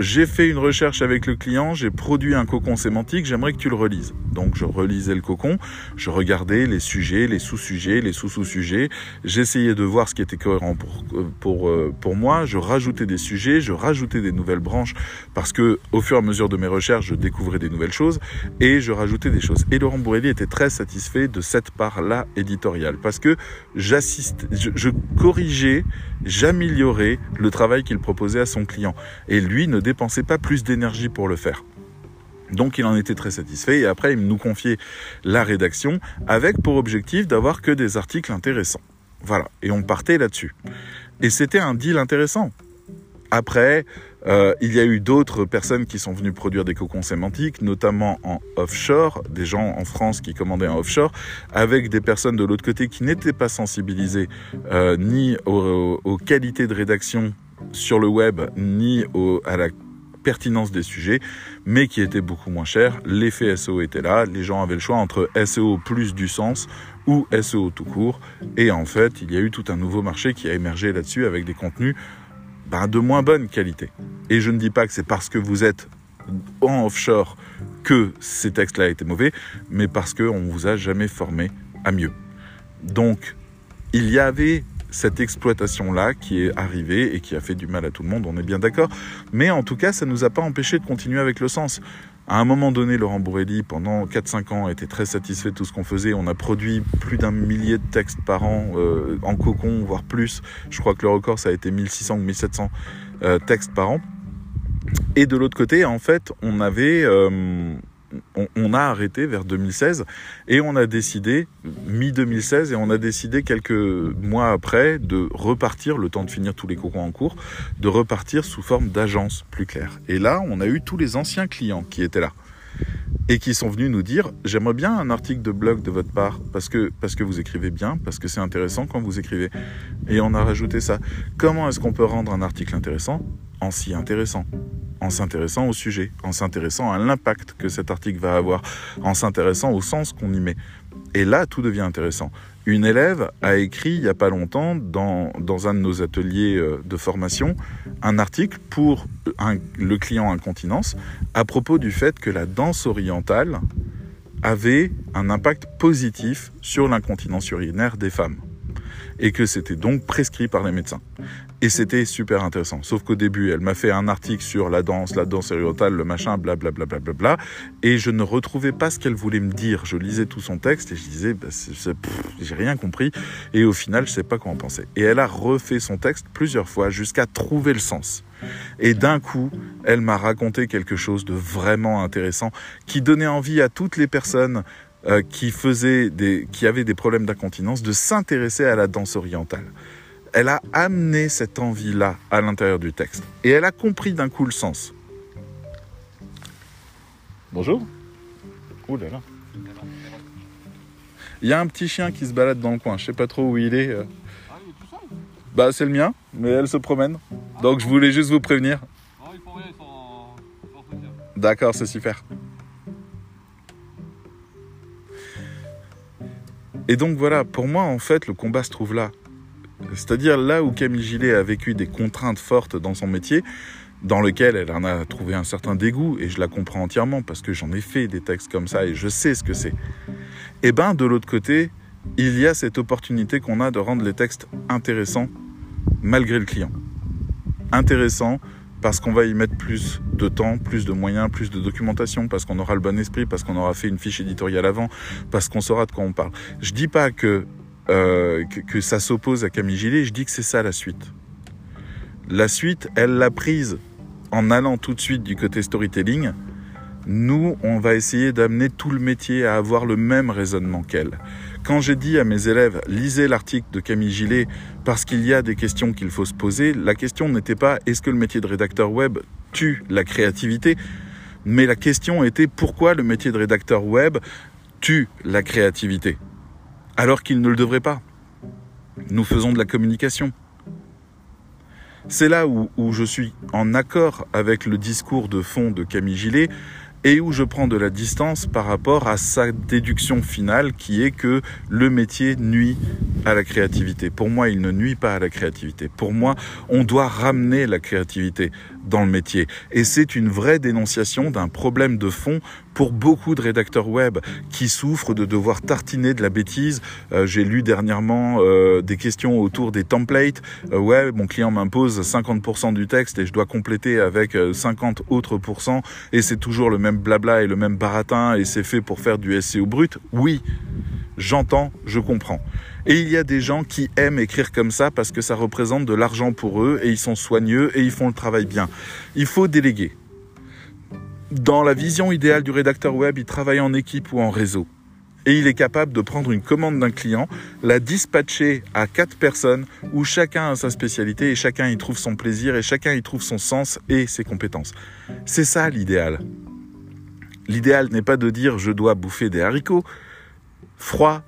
j'ai fait une recherche avec le client, j'ai produit un cocon sémantique, j'aimerais que tu le relises. Donc je relisais le cocon, je regardais les sujets, les sous-sujets, les sous-sous-sujets, j'essayais de voir ce qui était cohérent pour, pour, euh, pour moi, je rajoutais des sujets, je rajoutais des nouvelles branches parce que au fur et à mesure de mes recherches, je découvrais des nouvelles choses et je rajoutais des choses. Et Laurent Bourrelli était très satisfait de cette part-là éditoriale parce que j'assiste, je, je corrigeais, j'améliorais le travail qu'il proposait à son client. Et lui ne dépensait pas plus d'énergie pour le faire. Donc il en était très satisfait et après il nous confiait la rédaction avec pour objectif d'avoir que des articles intéressants. Voilà, et on partait là-dessus. Et c'était un deal intéressant. Après, euh, il y a eu d'autres personnes qui sont venues produire des cocons sémantiques, notamment en offshore, des gens en France qui commandaient en offshore, avec des personnes de l'autre côté qui n'étaient pas sensibilisées euh, ni aux, aux, qualités de rédaction sur le web, ni à la pertinence des sujets, mais qui étaient beaucoup moins chers. L'effet SEO était là, les gens avaient le choix entre SEO plus du sens ou SEO tout court, et en fait, il y a eu tout un nouveau marché qui a émergé là-dessus avec des contenus ben, de moins bonne qualité. Et je ne dis pas que c'est parce que vous êtes en offshore que ces textes-là étaient mauvais, mais parce qu'on ne vous a jamais formé à mieux. Donc, il y avait cette exploitation-là qui est arrivée et qui a fait du mal à tout le monde, on est bien d'accord. Mais en tout cas, ça ne nous a pas empêché de continuer avec le sens. À un moment donné, Laurent Bourrelli, pendant 4-5 ans, était très satisfait de tout ce qu'on faisait. On a produit plus d'un millier de textes par an euh, en cocon, voire plus. Je crois que le record, ça a été 1600 ou 1700 euh, textes par an. Et de l'autre côté, en fait, on avait... Euh, on, a arrêté vers 2016 et on a décidé, mi-2016, et on a décidé quelques mois après de repartir, le temps de finir tous les cocons en cours, de repartir sous forme d'agence plus claire. Et là, on a eu tous les anciens clients qui étaient là et qui sont venus nous dire j'aimerais bien un article de blog de votre part parce que parce que vous écrivez bien parce que c'est intéressant quand vous écrivez et on a rajouté ça. Comment est-ce qu'on peut rendre un article intéressant? En si intéressant en s'intéressant au sujet, en s'intéressant à l'impact que cet article va avoir, en s'intéressant au sens qu'on y met. Et là, tout devient intéressant. Une élève a écrit il n'y a pas longtemps dans, un de nos ateliers euh, de formation un article pour un, le client incontinence à propos du fait que la danse orientale avait un impact positif sur l'incontinence urinaire des femmes. Et que c'était donc prescrit par les médecins. Et c'était super intéressant. Sauf qu'au début, elle m'a fait un article sur la danse, la danse orientale, le machin, blablabla, bla, bla, bla, bla, et je ne retrouvais pas ce qu'elle voulait me dire. Je lisais tout son texte et je disais, bah, j'ai rien compris, et au final, je sais pas quoi en penser. Et elle a refait son texte plusieurs fois jusqu'à trouver le sens. Et d'un coup, elle m'a raconté quelque chose de vraiment intéressant qui donnait envie à toutes les personnes euh, qui faisaient des, qui avaient des problèmes d'incontinence de s'intéresser à la danse orientale elle a amené cette envie-là à l'intérieur du texte. Et elle a compris d'un coup le sens. Bonjour. Oh là là. Il y a un petit chien qui se balade dans le coin. Je sais pas trop où il est. Euh. Ah, il est tout seul? Bah, c'est le mien, mais elle se promène. Donc, je voulais juste vous prévenir. Non, rien, sont D'accord, c'est super. Et donc voilà, pour moi, en fait, le combat se trouve là. C'est-à-dire là où Camille Gillet a vécu des contraintes fortes dans son métier, dans lequel elle en a trouvé un certain dégoût, et je la comprends entièrement parce que j'en ai fait des textes comme ça et je sais ce que c'est. Et eh ben de l'autre côté, il y a cette opportunité qu'on a de rendre les textes intéressants malgré le client. Intéressant parce qu'on va y mettre plus de temps, plus de moyens, plus de documentation, parce qu'on aura le bon esprit, parce qu'on aura fait une fiche éditoriale avant, parce qu'on saura de quoi on parle. Je dis pas que euh, que, ça s'oppose à Camille Gillet, je dis que c'est ça la suite. La suite, elle l'a prise en allant tout de suite du côté storytelling. Nous, on va essayer d'amener tout le métier à avoir le même raisonnement qu'elle. Quand j'ai dit à mes élèves, lisez l'article de Camille Gillet parce qu'il y a des questions qu'il faut se poser, la question n'était pas est-ce que le métier de rédacteur web tue la créativité, mais la question était pourquoi le métier de rédacteur web tue la créativité? Alors qu'il ne le devrait pas. Nous faisons de la communication. C'est là où, je suis en accord avec le discours de fond de Camille Gillet et où je prends de la distance par rapport à sa déduction finale qui est que le métier nuit à la créativité. Pour moi, il ne nuit pas à la créativité. Pour moi, on doit ramener la créativité dans le métier. Et c'est une vraie dénonciation d'un problème de fond pour beaucoup de rédacteurs web qui souffrent de devoir tartiner de la bêtise. Euh, j'ai lu dernièrement euh, des questions autour des templates. Euh, ouais, mon client m'impose 50% du texte et je dois compléter avec 50 autres pourcents et c'est toujours le même blabla et le même baratin et c'est fait pour faire du SEO brut. Oui, j'entends, je comprends. Et il y a des gens qui aiment écrire comme ça parce que ça représente de l'argent pour eux et ils sont soigneux et ils font le travail bien. Il faut déléguer. Dans la vision idéale du rédacteur web, il travaille en équipe ou en réseau. Et il est capable de prendre une commande d'un client, la dispatcher à quatre personnes où chacun a sa spécialité et chacun y trouve son plaisir et chacun y trouve son sens et ses compétences. C'est ça l'idéal. L'idéal n'est pas de dire je dois bouffer des haricots froids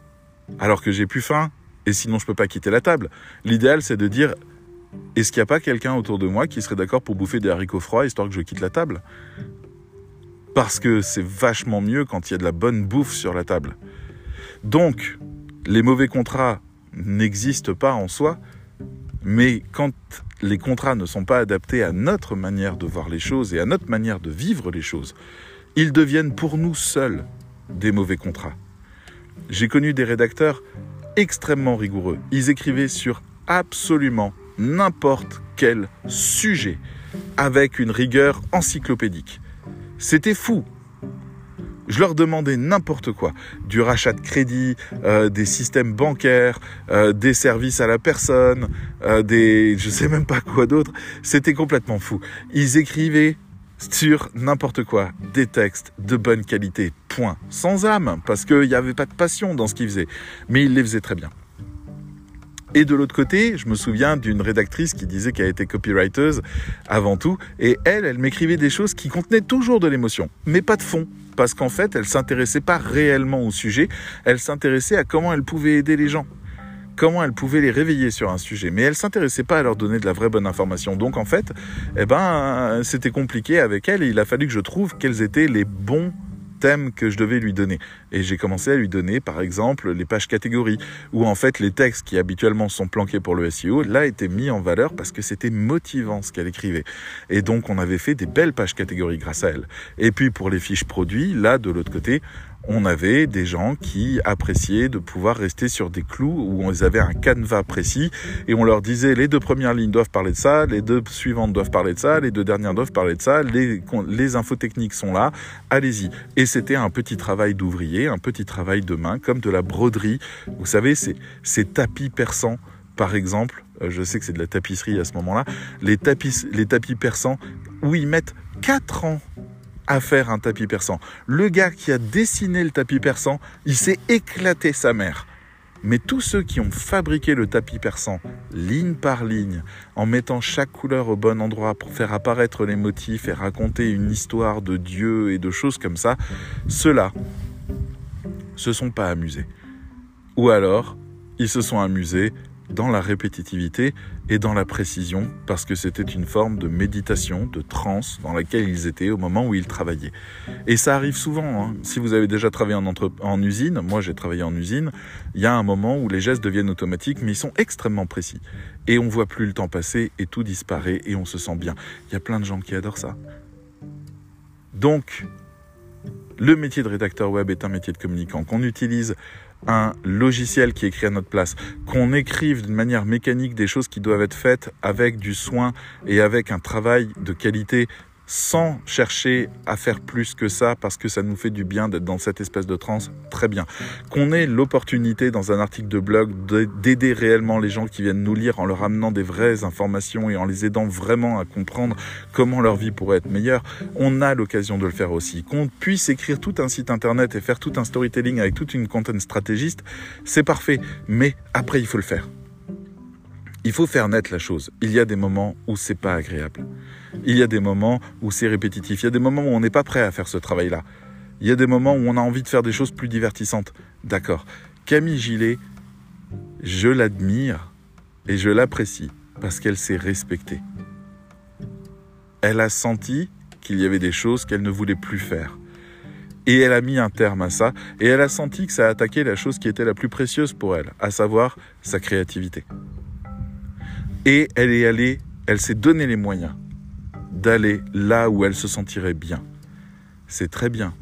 alors que j'ai plus faim et sinon je peux pas quitter la table. L'idéal c'est de dire est-ce qu'il n'y a pas quelqu'un autour de moi qui serait d'accord pour bouffer des haricots froids histoire que je quitte la table? Parce que c'est vachement mieux quand il y a de la bonne bouffe sur la table. Donc, les mauvais contrats n'existent pas en soi, mais quand les contrats ne sont pas adaptés à notre manière de voir les choses et à notre manière de vivre les choses, ils deviennent pour nous seuls des mauvais contrats. J'ai connu des rédacteurs extrêmement rigoureux. Ils écrivaient sur absolument n'importe quel sujet avec une rigueur encyclopédique. C'était fou. Je leur demandais n'importe quoi, du rachat de crédit, euh, des systèmes bancaires, euh, des services à la personne, euh, des je sais même pas quoi d'autre. C'était complètement fou. Ils écrivaient sur n'importe quoi, des textes de bonne qualité, point, sans âme, parce qu'il n'y avait pas de passion dans ce qu'ils faisaient, mais ils les faisaient très bien. Et de l'autre côté, je me souviens d'une rédactrice qui disait qu'elle était copywriter avant tout, et elle, elle m'écrivait des choses qui contenaient toujours de l'émotion, mais pas de fond, parce qu'en fait, elle s'intéressait pas réellement au sujet, elle s'intéressait à comment elle pouvait aider les gens comment elle pouvait les réveiller sur un sujet. Mais elle s'intéressait pas à leur donner de la vraie bonne information. Donc en fait, eh ben, c'était compliqué avec elle il a fallu que je trouve quels étaient les bons thèmes que je devais lui donner. Et j'ai commencé à lui donner, par exemple, les pages catégories, où en fait les textes qui habituellement sont planqués pour le SEO, là étaient mis en valeur parce que c'était motivant ce qu'elle écrivait. Et donc on avait fait des belles pages catégories grâce à elle. Et puis pour les fiches produits, là de l'autre côté, on avait des gens qui appréciaient de pouvoir rester sur des clous où ils avaient un canevas précis et on leur disait les deux premières lignes doivent parler de ça, les deux suivantes doivent parler de ça, les deux dernières doivent parler de ça, les, infos techniques sont là, allez-y. Et c'était un petit travail d'ouvrier, un petit travail de main, comme de la broderie. Vous savez, ces tapis persans, par exemple, euh, je sais que c'est de la tapisserie à ce moment-là, les tapis, les tapis persans où ils mettent 4 ans à faire un tapis persan. Le gars qui a dessiné le tapis persan, il s'est éclaté sa mère. Mais tous ceux qui ont fabriqué le tapis persan, ligne par ligne, en mettant chaque couleur au bon endroit pour faire apparaître les motifs et raconter une histoire de Dieu et de choses comme ça, ceux-là se sont pas amusés. Ou alors, ils se sont amusés dans la répétitivité et dans la précision, parce que c'était une forme de méditation, de transe dans laquelle ils étaient au moment où ils travaillaient. Et ça arrive souvent, hein. si vous avez déjà travaillé en, en usine, moi j'ai travaillé en usine, il y a un moment où les gestes deviennent automatiques, mais ils sont extrêmement précis. Et on voit plus le temps passer et tout disparaît et on se sent bien. Il y a plein de gens qui adorent ça. Donc, le métier de rédacteur web est un métier de communicant qu'on utilise un logiciel qui écrit à notre place, qu'on écrive d'une manière mécanique des choses qui doivent être faites avec du soin et avec un travail de qualité sans chercher à faire plus que ça parce que ça nous fait du bien d'être dans cette espèce de transe, très bien. Qu'on ait l'opportunité dans un article de blog d'aider réellement les gens qui viennent nous lire en leur amenant des vraies informations et en les aidant vraiment à comprendre comment leur vie pourrait être meilleure, on a l'occasion de le faire aussi. Qu'on puisse écrire tout un site internet et faire tout un storytelling avec toute une content stratégiste, c'est parfait, mais après il faut le faire. Il faut faire naître la chose. Il y a des moments où c'est pas agréable. Il y a des moments où c'est répétitif. Il y a des moments où on n'est pas prêt à faire ce travail-là. Il y a des moments où on a envie de faire des choses plus divertissantes. D'accord. Camille Gillet, je l'admire et je l'apprécie parce qu'elle s'est respectée. Elle a senti qu'il y avait des choses qu'elle ne voulait plus faire. Et elle a mis un terme à ça, et elle a senti que ça a attaqué la chose qui était la plus précieuse pour elle, à savoir sa créativité. Et elle est allée, elle s'est donné les moyens d'aller là où elle se sentirait bien. C'est très bien.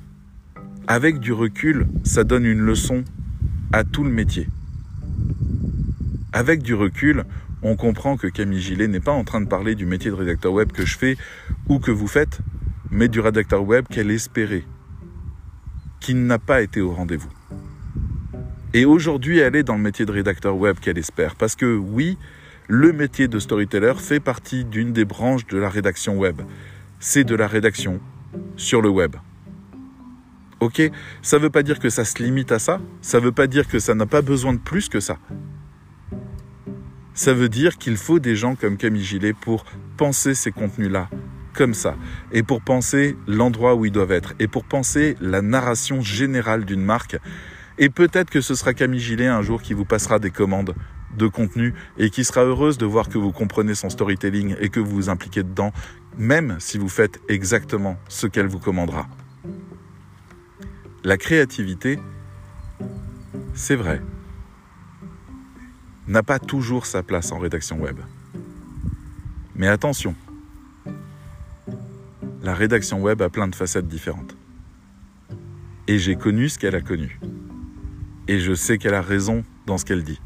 Avec du recul, ça donne une leçon à tout le métier. Avec du recul, on comprend que Camille Gillet n'est pas en train de parler du métier de rédacteur web que je fais ou que vous faites, mais du rédacteur web qu'elle espérait, qui n'a pas été au rendez-vous. Et aujourd'hui, elle est dans le métier de rédacteur web qu'elle espère. Parce que oui, le métier de storyteller fait partie d'une des branches de la rédaction web. C'est de la rédaction sur le web. Ok? Ça ne veut pas dire que ça se limite à ça, ça ne veut pas dire que ça n'a pas besoin de plus que ça. Ça veut dire qu'il faut des gens comme Camille Gillet pour penser ces contenus-là, comme ça, et pour penser l'endroit où ils doivent être, et pour penser la narration générale d'une marque. Et peut-être que ce sera Camille Gillet un jour qui vous passera des commandes de contenu et qui sera heureuse de voir que vous comprenez son storytelling et que vous vous impliquez dedans, même si vous faites exactement ce qu'elle vous commandera. La créativité, c'est vrai, n'a pas toujours sa place en rédaction web. Mais attention, la rédaction web a plein de facettes différentes. Et j'ai connu ce qu'elle a connu. Et je sais qu'elle a raison dans ce qu'elle dit.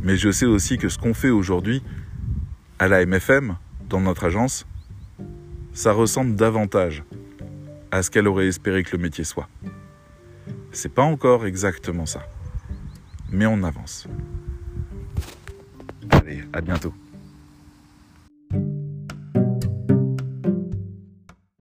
Mais je sais aussi que ce qu'on fait aujourd'hui à la MFM, dans notre agence, ça ressemble davantage à ce qu'elle aurait espéré que le métier soit. C'est pas encore exactement ça. Mais on avance. Allez, à bientôt.